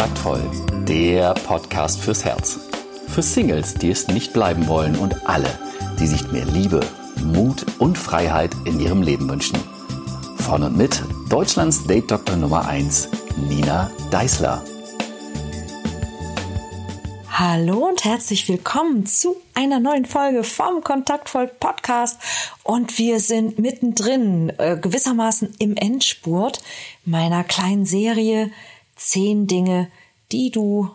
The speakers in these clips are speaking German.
Kontaktvoll, der Podcast fürs Herz. Für Singles, die es nicht bleiben wollen und alle, die sich mehr Liebe, Mut und Freiheit in ihrem Leben wünschen. Von und mit Deutschlands Date-Doktor Nummer 1, Nina Deißler. Hallo und herzlich willkommen zu einer neuen Folge vom Kontaktvoll Podcast. Und wir sind mittendrin, äh, gewissermaßen im Endspurt meiner kleinen Serie Zehn Dinge, die du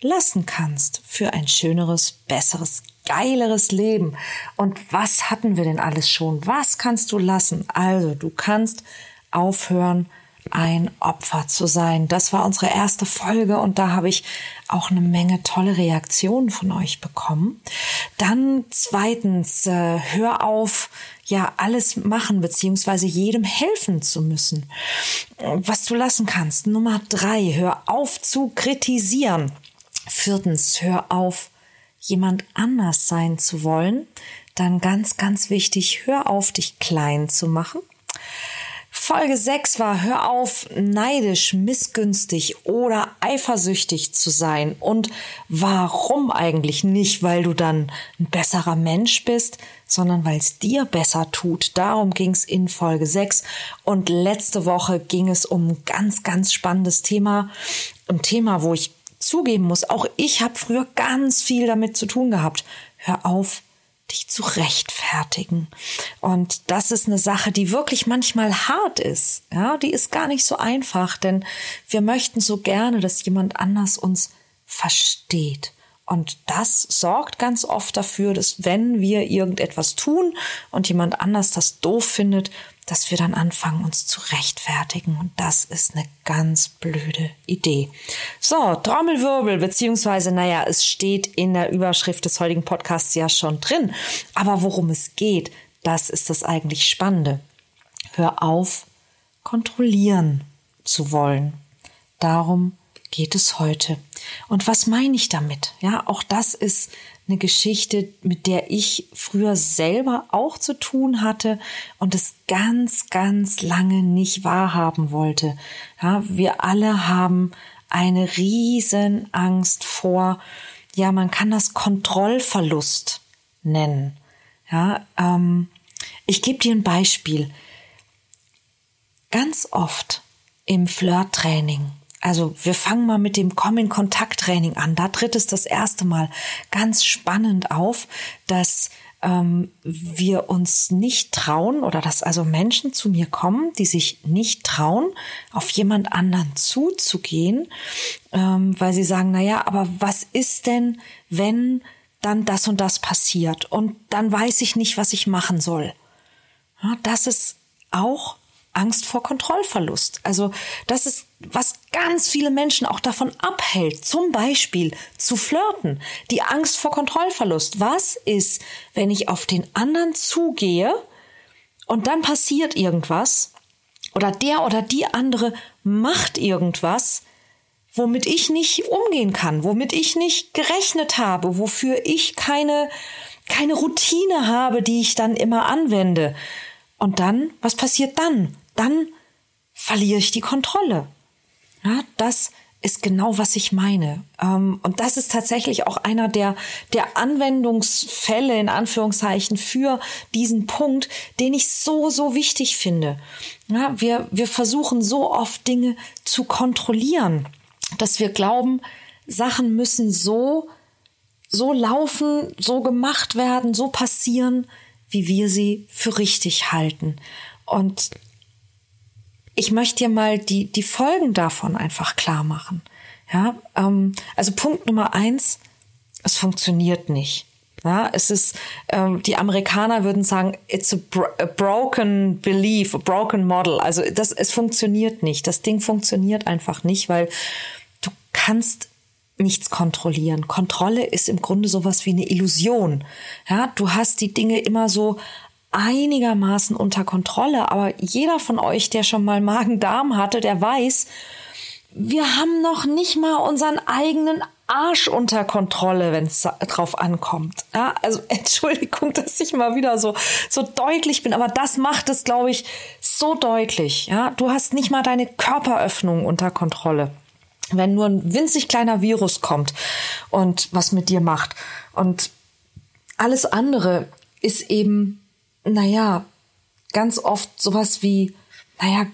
lassen kannst für ein schöneres, besseres, geileres Leben. Und was hatten wir denn alles schon? Was kannst du lassen? Also, du kannst aufhören, ein Opfer zu sein. Das war unsere erste Folge und da habe ich auch eine Menge tolle Reaktionen von euch bekommen. Dann zweitens, äh, hör auf, ja, alles machen beziehungsweise jedem helfen zu müssen. Was du lassen kannst. Nummer drei, hör auf zu kritisieren. Viertens, hör auf, jemand anders sein zu wollen. Dann ganz, ganz wichtig, hör auf, dich klein zu machen. Folge 6 war, hör auf, neidisch, missgünstig oder eifersüchtig zu sein. Und warum eigentlich nicht, weil du dann ein besserer Mensch bist, sondern weil es dir besser tut. Darum ging es in Folge 6. Und letzte Woche ging es um ein ganz, ganz spannendes Thema. Ein Thema, wo ich zugeben muss, auch ich habe früher ganz viel damit zu tun gehabt. Hör auf, dich zu rechtfertigen. Und das ist eine Sache, die wirklich manchmal hart ist. Ja, die ist gar nicht so einfach, denn wir möchten so gerne, dass jemand anders uns versteht. Und das sorgt ganz oft dafür, dass wenn wir irgendetwas tun und jemand anders das doof findet, dass wir dann anfangen, uns zu rechtfertigen. Und das ist eine ganz blöde Idee. So, Trommelwirbel, beziehungsweise, naja, es steht in der Überschrift des heutigen Podcasts ja schon drin. Aber worum es geht, das ist das eigentlich Spannende. Hör auf, kontrollieren zu wollen. Darum geht es heute. Und was meine ich damit? Ja, auch das ist eine Geschichte, mit der ich früher selber auch zu tun hatte und es ganz, ganz lange nicht wahrhaben wollte. Ja, wir alle haben eine riesen Angst vor, ja, man kann das Kontrollverlust nennen. Ja, ähm, ich gebe dir ein Beispiel. Ganz oft im Flirttraining also wir fangen mal mit dem Komm-in-Kontakt-Training an. Da tritt es das erste Mal ganz spannend auf, dass ähm, wir uns nicht trauen oder dass also Menschen zu mir kommen, die sich nicht trauen, auf jemand anderen zuzugehen, ähm, weil sie sagen, na ja, aber was ist denn, wenn dann das und das passiert und dann weiß ich nicht, was ich machen soll. Ja, das ist auch Angst vor Kontrollverlust. Also das ist, was ganz viele Menschen auch davon abhält, zum Beispiel zu flirten. Die Angst vor Kontrollverlust. Was ist, wenn ich auf den anderen zugehe und dann passiert irgendwas oder der oder die andere macht irgendwas, womit ich nicht umgehen kann, womit ich nicht gerechnet habe, wofür ich keine, keine Routine habe, die ich dann immer anwende. Und dann, was passiert dann? Dann verliere ich die Kontrolle. Ja, das ist genau, was ich meine. Ähm, und das ist tatsächlich auch einer der, der Anwendungsfälle in Anführungszeichen für diesen Punkt, den ich so, so wichtig finde. Ja, wir, wir versuchen so oft Dinge zu kontrollieren, dass wir glauben, Sachen müssen so, so laufen, so gemacht werden, so passieren, wie wir sie für richtig halten. Und ich möchte dir mal die, die Folgen davon einfach klar machen. Ja, ähm, also Punkt Nummer eins, es funktioniert nicht. Ja, es ist, ähm, die Amerikaner würden sagen, it's a, bro a, broken belief, a broken model. Also das, es funktioniert nicht. Das Ding funktioniert einfach nicht, weil du kannst nichts kontrollieren. Kontrolle ist im Grunde sowas wie eine Illusion. Ja, du hast die Dinge immer so einigermaßen unter Kontrolle. Aber jeder von euch, der schon mal Magen-Darm hatte, der weiß, wir haben noch nicht mal unseren eigenen Arsch unter Kontrolle, wenn es drauf ankommt. Ja, also Entschuldigung, dass ich mal wieder so so deutlich bin, aber das macht es, glaube ich, so deutlich. Ja, du hast nicht mal deine Körperöffnung unter Kontrolle. wenn nur ein winzig kleiner Virus kommt und was mit dir macht. Und alles andere ist eben, naja, ganz oft sowas wie, naja,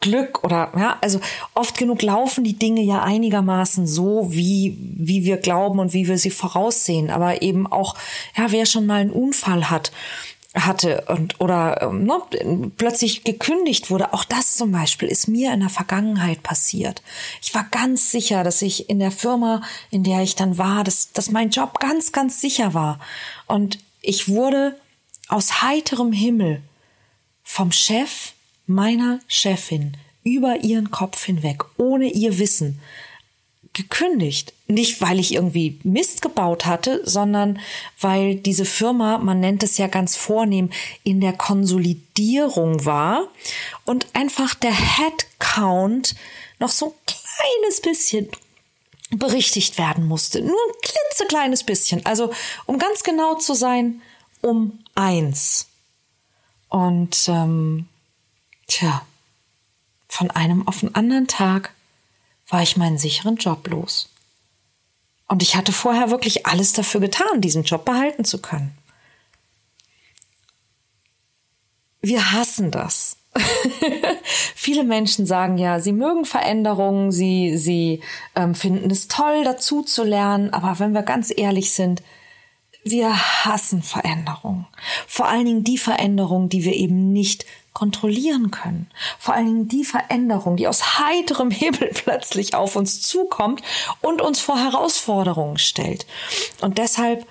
Glück oder ja, also oft genug laufen die Dinge ja einigermaßen so, wie wie wir glauben und wie wir sie voraussehen. Aber eben auch, ja, wer schon mal einen Unfall hat, hatte und oder ähm, ne, plötzlich gekündigt wurde, auch das zum Beispiel ist mir in der Vergangenheit passiert. Ich war ganz sicher, dass ich in der Firma, in der ich dann war, dass, dass mein Job ganz, ganz sicher war. Und ich wurde aus heiterem Himmel vom Chef meiner Chefin über ihren Kopf hinweg, ohne ihr Wissen, gekündigt. Nicht, weil ich irgendwie Mist gebaut hatte, sondern weil diese Firma, man nennt es ja ganz vornehm, in der Konsolidierung war und einfach der Headcount noch so ein kleines bisschen berichtigt werden musste. Nur ein klitzekleines bisschen. Also, um ganz genau zu sein, um eins. Und ähm, tja, von einem auf den anderen Tag war ich meinen sicheren Job los. Und ich hatte vorher wirklich alles dafür getan, diesen Job behalten zu können. Wir hassen das. Viele Menschen sagen ja, sie mögen Veränderungen, sie, sie ähm, finden es toll, dazu zu lernen, aber wenn wir ganz ehrlich sind, wir hassen Veränderungen. Vor allen Dingen die Veränderungen, die wir eben nicht kontrollieren können. Vor allen Dingen die Veränderung, die aus heiterem Himmel plötzlich auf uns zukommt und uns vor Herausforderungen stellt. Und deshalb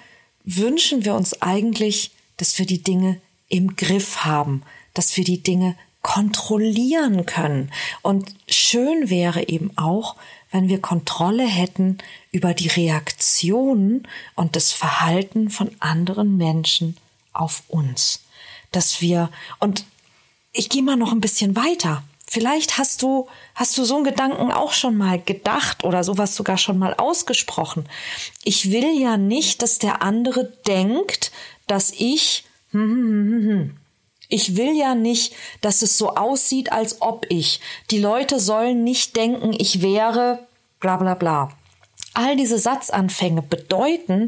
wünschen wir uns eigentlich, dass wir die Dinge im Griff haben, dass wir die Dinge kontrollieren können. Und schön wäre eben auch, wenn wir Kontrolle hätten über die Reaktionen und das Verhalten von anderen Menschen auf uns. Dass wir, und ich gehe mal noch ein bisschen weiter. Vielleicht hast du, hast du so einen Gedanken auch schon mal gedacht oder sowas sogar schon mal ausgesprochen. Ich will ja nicht, dass der andere denkt, dass ich, hm, hm, hm, hm. Ich will ja nicht, dass es so aussieht, als ob ich. Die Leute sollen nicht denken, ich wäre bla bla bla. All diese Satzanfänge bedeuten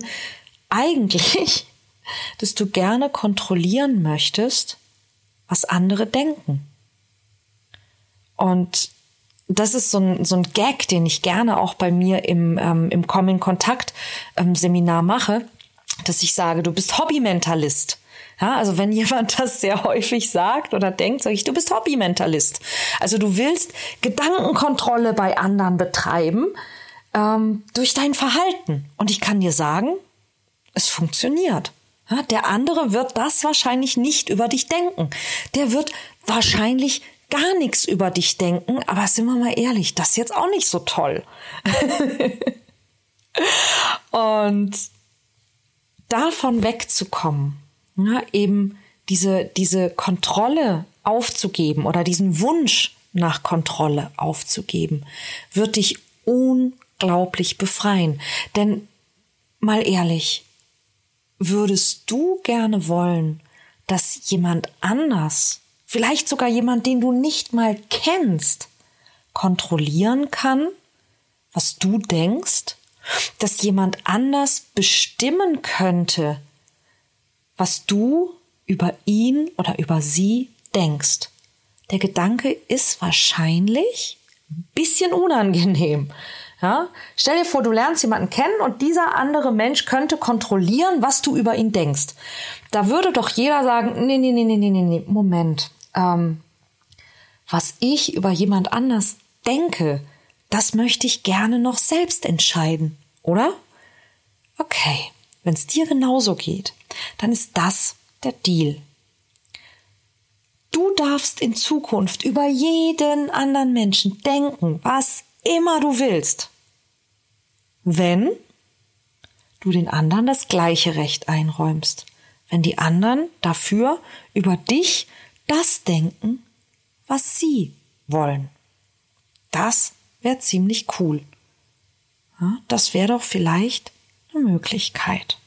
eigentlich, dass du gerne kontrollieren möchtest, was andere denken. Und das ist so ein, so ein Gag, den ich gerne auch bei mir im, ähm, im Coming Kontakt ähm, Seminar mache, dass ich sage, du bist Hobbymentalist. Ja, also wenn jemand das sehr häufig sagt oder denkt, sage ich, du bist Hobbymentalist. Also du willst Gedankenkontrolle bei anderen betreiben ähm, durch dein Verhalten. Und ich kann dir sagen, es funktioniert. Ja, der andere wird das wahrscheinlich nicht über dich denken. Der wird wahrscheinlich gar nichts über dich denken, aber sind wir mal ehrlich, das ist jetzt auch nicht so toll. Und davon wegzukommen, ja, eben diese, diese Kontrolle aufzugeben oder diesen Wunsch nach Kontrolle aufzugeben, wird dich unglaublich befreien. Denn mal ehrlich, würdest du gerne wollen, dass jemand anders, vielleicht sogar jemand, den du nicht mal kennst, kontrollieren kann, was du denkst, dass jemand anders bestimmen könnte, was du über ihn oder über sie denkst. Der Gedanke ist wahrscheinlich ein bisschen unangenehm. Ja? Stell dir vor, du lernst jemanden kennen und dieser andere Mensch könnte kontrollieren, was du über ihn denkst. Da würde doch jeder sagen, nee, nee, nee, nee, nee, nee, Moment. Ähm, was ich über jemand anders denke, das möchte ich gerne noch selbst entscheiden, oder? Okay, wenn es dir genauso geht, dann ist das der Deal. Du darfst in Zukunft über jeden anderen Menschen denken, was immer du willst wenn du den anderen das gleiche Recht einräumst, wenn die anderen dafür über dich das denken, was sie wollen. Das wäre ziemlich cool. Das wäre doch vielleicht eine Möglichkeit.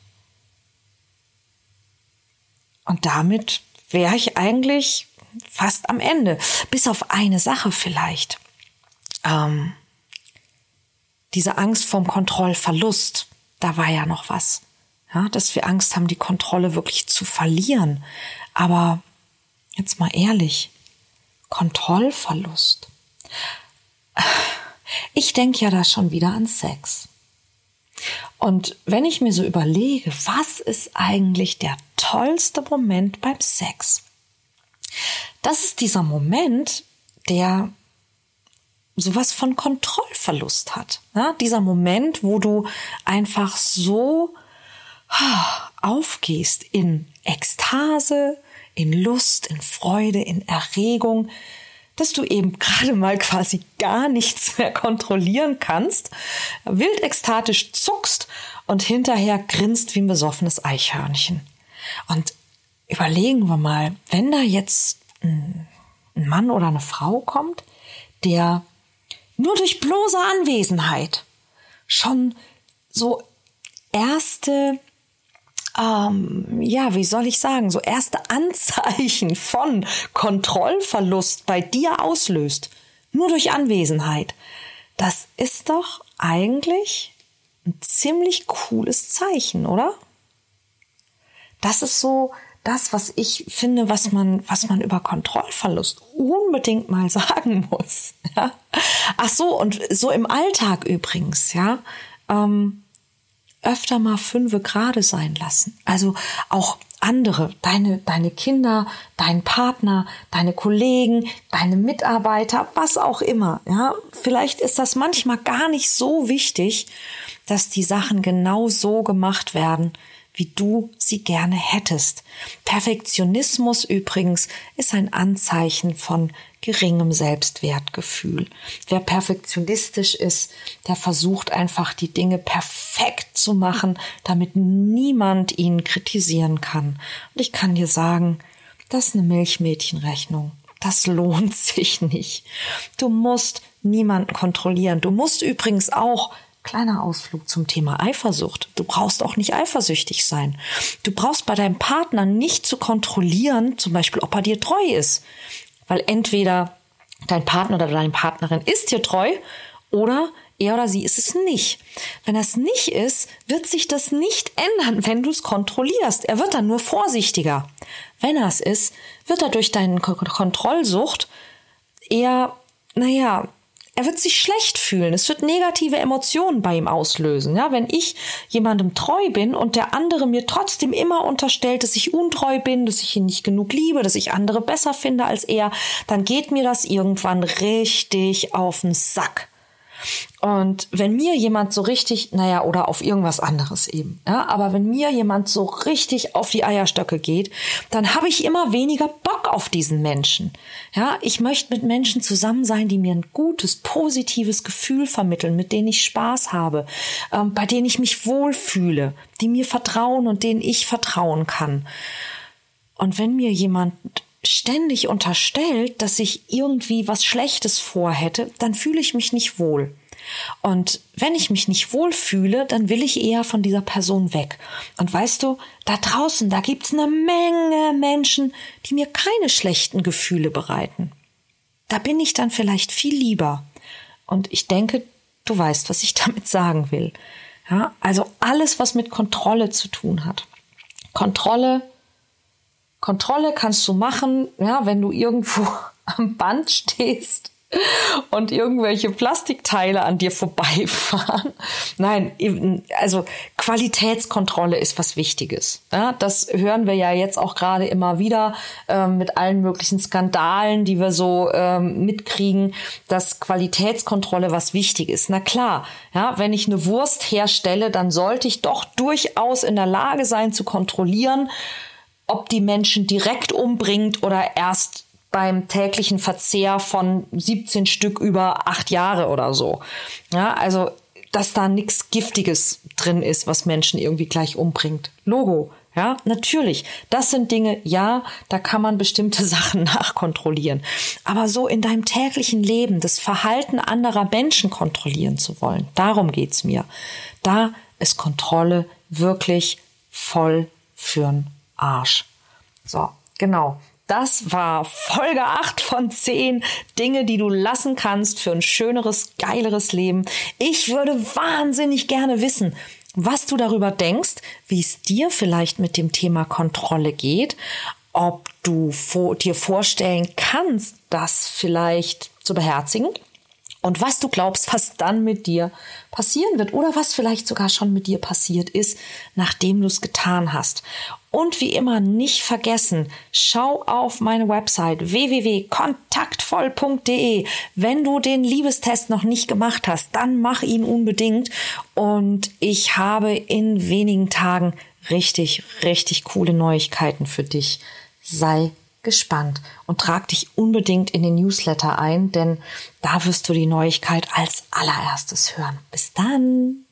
Und damit wäre ich eigentlich fast am Ende, bis auf eine Sache vielleicht. Ähm, diese Angst vorm Kontrollverlust, da war ja noch was. Ja, dass wir Angst haben, die Kontrolle wirklich zu verlieren. Aber jetzt mal ehrlich, Kontrollverlust. Ich denke ja da schon wieder an Sex. Und wenn ich mir so überlege, was ist eigentlich der tollste Moment beim Sex? Das ist dieser Moment, der sowas von Kontrollverlust hat. Ja, dieser Moment, wo du einfach so aufgehst in Ekstase, in Lust, in Freude, in Erregung, dass du eben gerade mal quasi gar nichts mehr kontrollieren kannst, wild ekstatisch zuckst und hinterher grinst wie ein besoffenes Eichhörnchen. Und überlegen wir mal, wenn da jetzt ein Mann oder eine Frau kommt, der nur durch bloße Anwesenheit schon so erste ähm, ja, wie soll ich sagen, so erste Anzeichen von Kontrollverlust bei dir auslöst, nur durch Anwesenheit, das ist doch eigentlich ein ziemlich cooles Zeichen, oder? Das ist so das, was ich finde, was man, was man über Kontrollverlust unbedingt mal sagen muss. Ja? Ach so, und so im Alltag übrigens, ja. Ähm, öfter mal fünfe gerade sein lassen. Also auch andere, deine, deine Kinder, dein Partner, deine Kollegen, deine Mitarbeiter, was auch immer. Ja, vielleicht ist das manchmal gar nicht so wichtig, dass die Sachen genau so gemacht werden, wie du sie gerne hättest. Perfektionismus übrigens ist ein Anzeichen von geringem Selbstwertgefühl. Wer perfektionistisch ist, der versucht einfach die Dinge perfekt zu machen, damit niemand ihn kritisieren kann. Und ich kann dir sagen, das ist eine Milchmädchenrechnung. Das lohnt sich nicht. Du musst niemanden kontrollieren. Du musst übrigens auch Kleiner Ausflug zum Thema Eifersucht. Du brauchst auch nicht eifersüchtig sein. Du brauchst bei deinem Partner nicht zu kontrollieren, zum Beispiel, ob er dir treu ist. Weil entweder dein Partner oder deine Partnerin ist dir treu oder er oder sie ist es nicht. Wenn das nicht ist, wird sich das nicht ändern, wenn du es kontrollierst. Er wird dann nur vorsichtiger. Wenn er es ist, wird er durch deine Kontrollsucht eher, naja, er wird sich schlecht fühlen. Es wird negative Emotionen bei ihm auslösen. Ja, wenn ich jemandem treu bin und der andere mir trotzdem immer unterstellt, dass ich untreu bin, dass ich ihn nicht genug liebe, dass ich andere besser finde als er, dann geht mir das irgendwann richtig auf den Sack. Und wenn mir jemand so richtig, naja, oder auf irgendwas anderes eben, ja, aber wenn mir jemand so richtig auf die Eierstöcke geht, dann habe ich immer weniger Bock auf diesen Menschen. Ja, ich möchte mit Menschen zusammen sein, die mir ein gutes, positives Gefühl vermitteln, mit denen ich Spaß habe, ähm, bei denen ich mich wohlfühle, die mir vertrauen und denen ich vertrauen kann. Und wenn mir jemand ständig unterstellt, dass ich irgendwie was Schlechtes vorhätte, dann fühle ich mich nicht wohl. Und wenn ich mich nicht wohlfühle, dann will ich eher von dieser Person weg. Und weißt du, da draußen, da gibt's eine Menge Menschen, die mir keine schlechten Gefühle bereiten. Da bin ich dann vielleicht viel lieber. Und ich denke, du weißt, was ich damit sagen will. Ja, also alles, was mit Kontrolle zu tun hat. Kontrolle, Kontrolle kannst du machen, ja, wenn du irgendwo am Band stehst und irgendwelche Plastikteile an dir vorbeifahren. Nein, also Qualitätskontrolle ist was Wichtiges. Ja, das hören wir ja jetzt auch gerade immer wieder äh, mit allen möglichen Skandalen, die wir so ähm, mitkriegen, dass Qualitätskontrolle was wichtig ist. Na klar, ja, wenn ich eine Wurst herstelle, dann sollte ich doch durchaus in der Lage sein zu kontrollieren, ob die Menschen direkt umbringt oder erst beim täglichen Verzehr von 17 Stück über acht Jahre oder so. Ja, also, dass da nichts Giftiges drin ist, was Menschen irgendwie gleich umbringt. Logo. Ja, natürlich. Das sind Dinge, ja, da kann man bestimmte Sachen nachkontrollieren. Aber so in deinem täglichen Leben das Verhalten anderer Menschen kontrollieren zu wollen, darum geht's mir. Da ist Kontrolle wirklich voll für'n Arsch. So, genau. Das war Folge 8 von 10 Dinge, die du lassen kannst für ein schöneres, geileres Leben. Ich würde wahnsinnig gerne wissen, was du darüber denkst, wie es dir vielleicht mit dem Thema Kontrolle geht, ob du dir vorstellen kannst, das vielleicht zu beherzigen und was du glaubst, was dann mit dir passieren wird oder was vielleicht sogar schon mit dir passiert ist, nachdem du es getan hast. Und wie immer nicht vergessen, schau auf meine Website www.kontaktvoll.de. Wenn du den Liebestest noch nicht gemacht hast, dann mach ihn unbedingt. Und ich habe in wenigen Tagen richtig, richtig coole Neuigkeiten für dich. Sei gespannt und trag dich unbedingt in den Newsletter ein, denn da wirst du die Neuigkeit als allererstes hören. Bis dann!